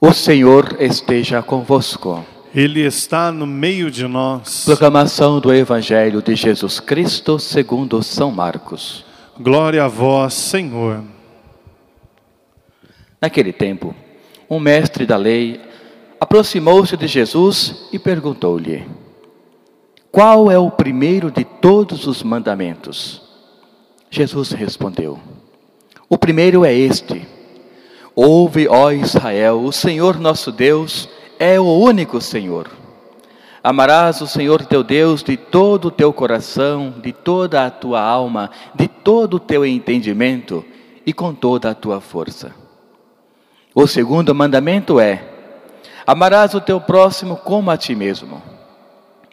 O Senhor esteja convosco. Ele está no meio de nós. Proclamação do Evangelho de Jesus Cristo segundo São Marcos. Glória a vós, Senhor. Naquele tempo, um mestre da lei aproximou-se de Jesus e perguntou-lhe: Qual é o primeiro de todos os mandamentos? Jesus respondeu: O primeiro é este: Ouve, ó Israel, o Senhor nosso Deus é o único Senhor. Amarás o Senhor teu Deus de todo o teu coração, de toda a tua alma, de todo o teu entendimento e com toda a tua força. O segundo mandamento é: Amarás o teu próximo como a ti mesmo.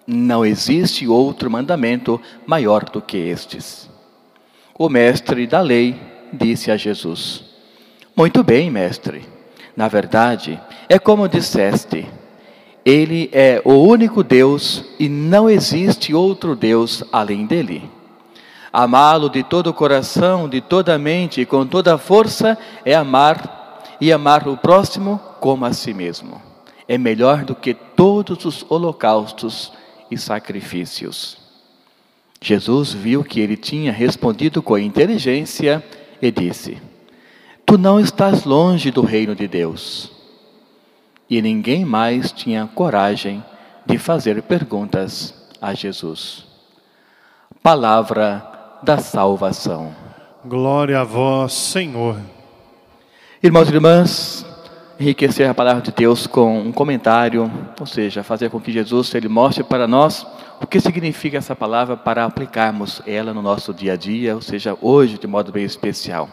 Não existe outro mandamento maior do que estes. O mestre da lei disse a Jesus: Muito bem, mestre. Na verdade, é como disseste: Ele é o único Deus e não existe outro Deus além dele. Amá-lo de todo o coração, de toda a mente e com toda a força é amar e amar o próximo como a si mesmo é melhor do que todos os holocaustos e sacrifícios. Jesus viu que ele tinha respondido com inteligência e disse: Tu não estás longe do reino de Deus. E ninguém mais tinha coragem de fazer perguntas a Jesus. Palavra da salvação. Glória a vós, Senhor. Irmãos e irmãs, enriquecer a palavra de Deus com um comentário, ou seja, fazer com que Jesus ele mostre para nós o que significa essa palavra para aplicarmos ela no nosso dia a dia, ou seja, hoje de modo bem especial.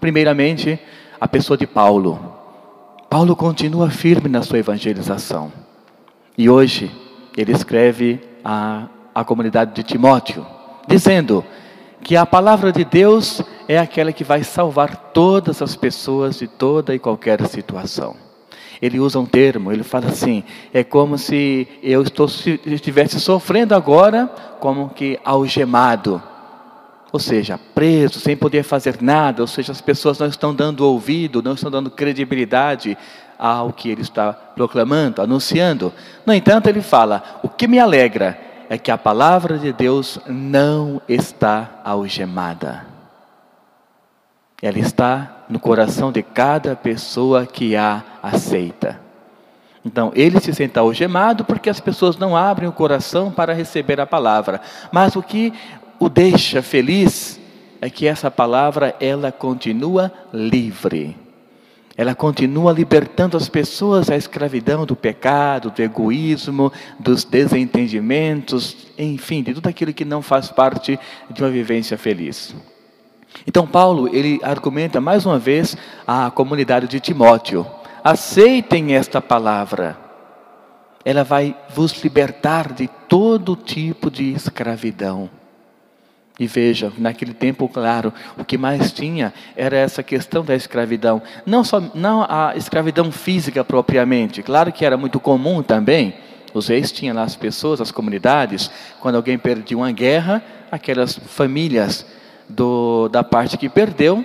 Primeiramente, a pessoa de Paulo. Paulo continua firme na sua evangelização. E hoje ele escreve à, à comunidade de Timóteo, dizendo que a palavra de Deus é aquela que vai salvar todas as pessoas de toda e qualquer situação. Ele usa um termo, ele fala assim: é como se eu estou, estivesse sofrendo agora, como que algemado, ou seja, preso, sem poder fazer nada, ou seja, as pessoas não estão dando ouvido, não estão dando credibilidade ao que ele está proclamando, anunciando. No entanto, ele fala: o que me alegra é que a palavra de Deus não está algemada. Ela está no coração de cada pessoa que a aceita. Então, ele se sente algemado porque as pessoas não abrem o coração para receber a palavra. Mas o que o deixa feliz é que essa palavra ela continua livre. Ela continua libertando as pessoas da escravidão do pecado, do egoísmo, dos desentendimentos, enfim, de tudo aquilo que não faz parte de uma vivência feliz. Então Paulo, ele argumenta mais uma vez à comunidade de Timóteo: aceitem esta palavra. Ela vai vos libertar de todo tipo de escravidão. E veja, naquele tempo, claro, o que mais tinha era essa questão da escravidão. Não, só, não a escravidão física propriamente, claro que era muito comum também. Os reis tinham lá as pessoas, as comunidades, quando alguém perdia uma guerra, aquelas famílias do, da parte que perdeu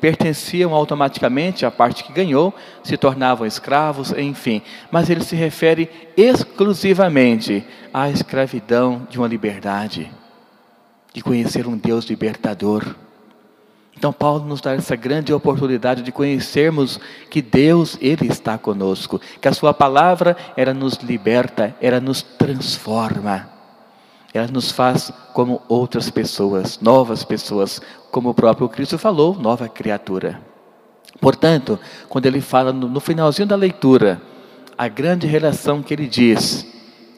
pertenciam automaticamente à parte que ganhou, se tornavam escravos, enfim. Mas ele se refere exclusivamente à escravidão de uma liberdade de conhecer um Deus libertador. Então Paulo nos dá essa grande oportunidade de conhecermos que Deus ele está conosco, que a sua palavra ela nos liberta, ela nos transforma. Ela nos faz como outras pessoas, novas pessoas, como o próprio Cristo falou, nova criatura. Portanto, quando ele fala no, finalzinho da leitura, a grande relação que ele diz,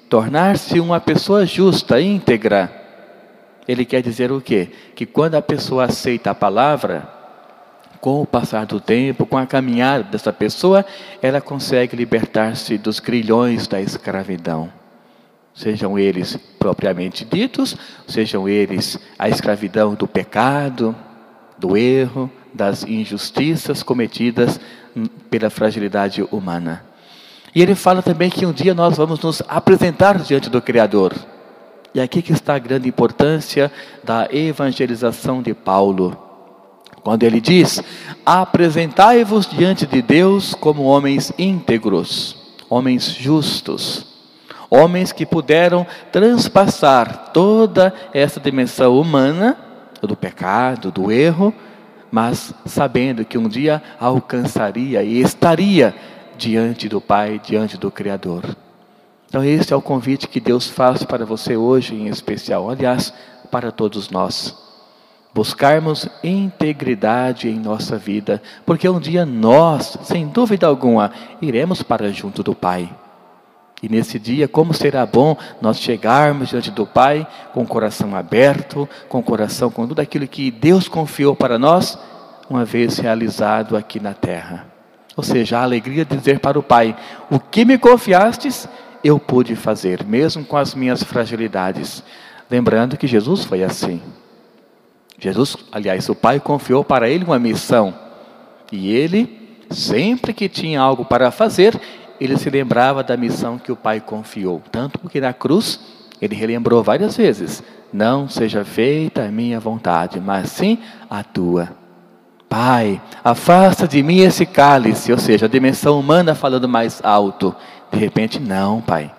tornar-se uma pessoa justa, íntegra, ele quer dizer o quê? Que quando a pessoa aceita a palavra, com o passar do tempo, com a caminhada dessa pessoa, ela consegue libertar-se dos grilhões da escravidão. Sejam eles propriamente ditos, sejam eles a escravidão do pecado, do erro, das injustiças cometidas pela fragilidade humana. E ele fala também que um dia nós vamos nos apresentar diante do Criador. E aqui que está a grande importância da evangelização de Paulo. Quando ele diz: Apresentai-vos diante de Deus como homens íntegros, homens justos, homens que puderam transpassar toda essa dimensão humana do pecado, do erro, mas sabendo que um dia alcançaria e estaria diante do Pai, diante do Criador. Então, esse é o convite que Deus faz para você hoje, em especial, aliás, para todos nós. Buscarmos integridade em nossa vida, porque um dia nós, sem dúvida alguma, iremos para junto do Pai. E nesse dia, como será bom nós chegarmos diante do Pai com o coração aberto, com o coração com tudo aquilo que Deus confiou para nós, uma vez realizado aqui na terra. Ou seja, a alegria de dizer para o Pai: O que me confiastes, eu pude fazer, mesmo com as minhas fragilidades. Lembrando que Jesus foi assim. Jesus, aliás, o Pai confiou para ele uma missão. E ele, sempre que tinha algo para fazer, ele se lembrava da missão que o Pai confiou. Tanto que na cruz, ele relembrou várias vezes: Não seja feita a minha vontade, mas sim a tua. Pai, afasta de mim esse cálice, ou seja, a dimensão humana falando mais alto. De repente, não, Pai.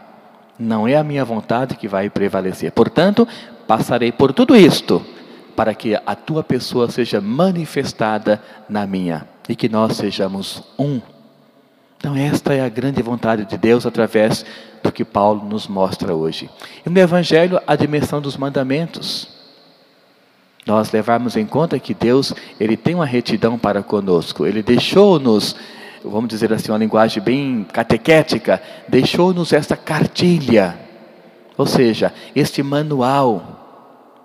Não é a minha vontade que vai prevalecer. Portanto, passarei por tudo isto para que a tua pessoa seja manifestada na minha e que nós sejamos um. Então, esta é a grande vontade de Deus através do que Paulo nos mostra hoje. E no Evangelho, a dimensão dos mandamentos. Nós levarmos em conta que Deus, Ele tem uma retidão para conosco, Ele deixou-nos vamos dizer assim, uma linguagem bem catequética, deixou-nos esta cartilha, ou seja, este manual.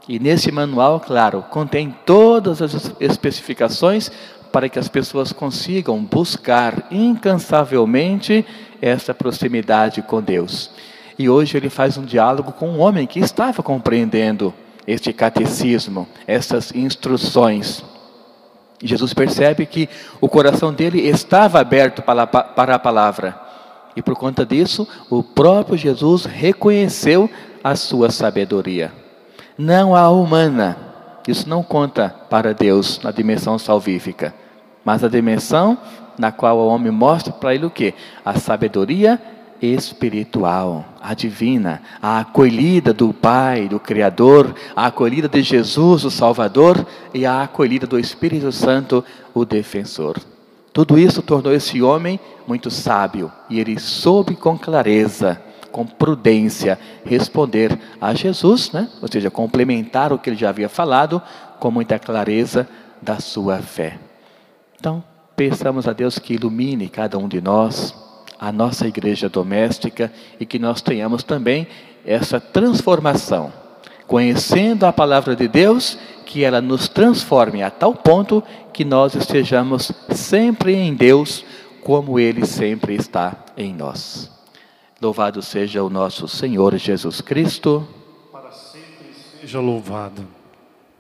E nesse manual, claro, contém todas as especificações para que as pessoas consigam buscar incansavelmente essa proximidade com Deus. E hoje ele faz um diálogo com um homem que estava compreendendo este catecismo, essas instruções. Jesus percebe que o coração dele estava aberto para, para a palavra. E por conta disso, o próprio Jesus reconheceu a sua sabedoria. Não a humana. Isso não conta para Deus na dimensão salvífica. Mas a dimensão na qual o homem mostra para ele o que? A sabedoria espiritual, a divina, a acolhida do Pai, do Criador, a acolhida de Jesus, o Salvador, e a acolhida do Espírito Santo, o defensor. Tudo isso tornou esse homem muito sábio e ele soube com clareza, com prudência, responder a Jesus, né? ou seja, complementar o que ele já havia falado com muita clareza da sua fé. Então, peçamos a Deus que ilumine cada um de nós a nossa igreja doméstica e que nós tenhamos também essa transformação, conhecendo a palavra de Deus, que ela nos transforme a tal ponto que nós estejamos sempre em Deus, como Ele sempre está em nós. Louvado seja o nosso Senhor Jesus Cristo. Para sempre seja louvado.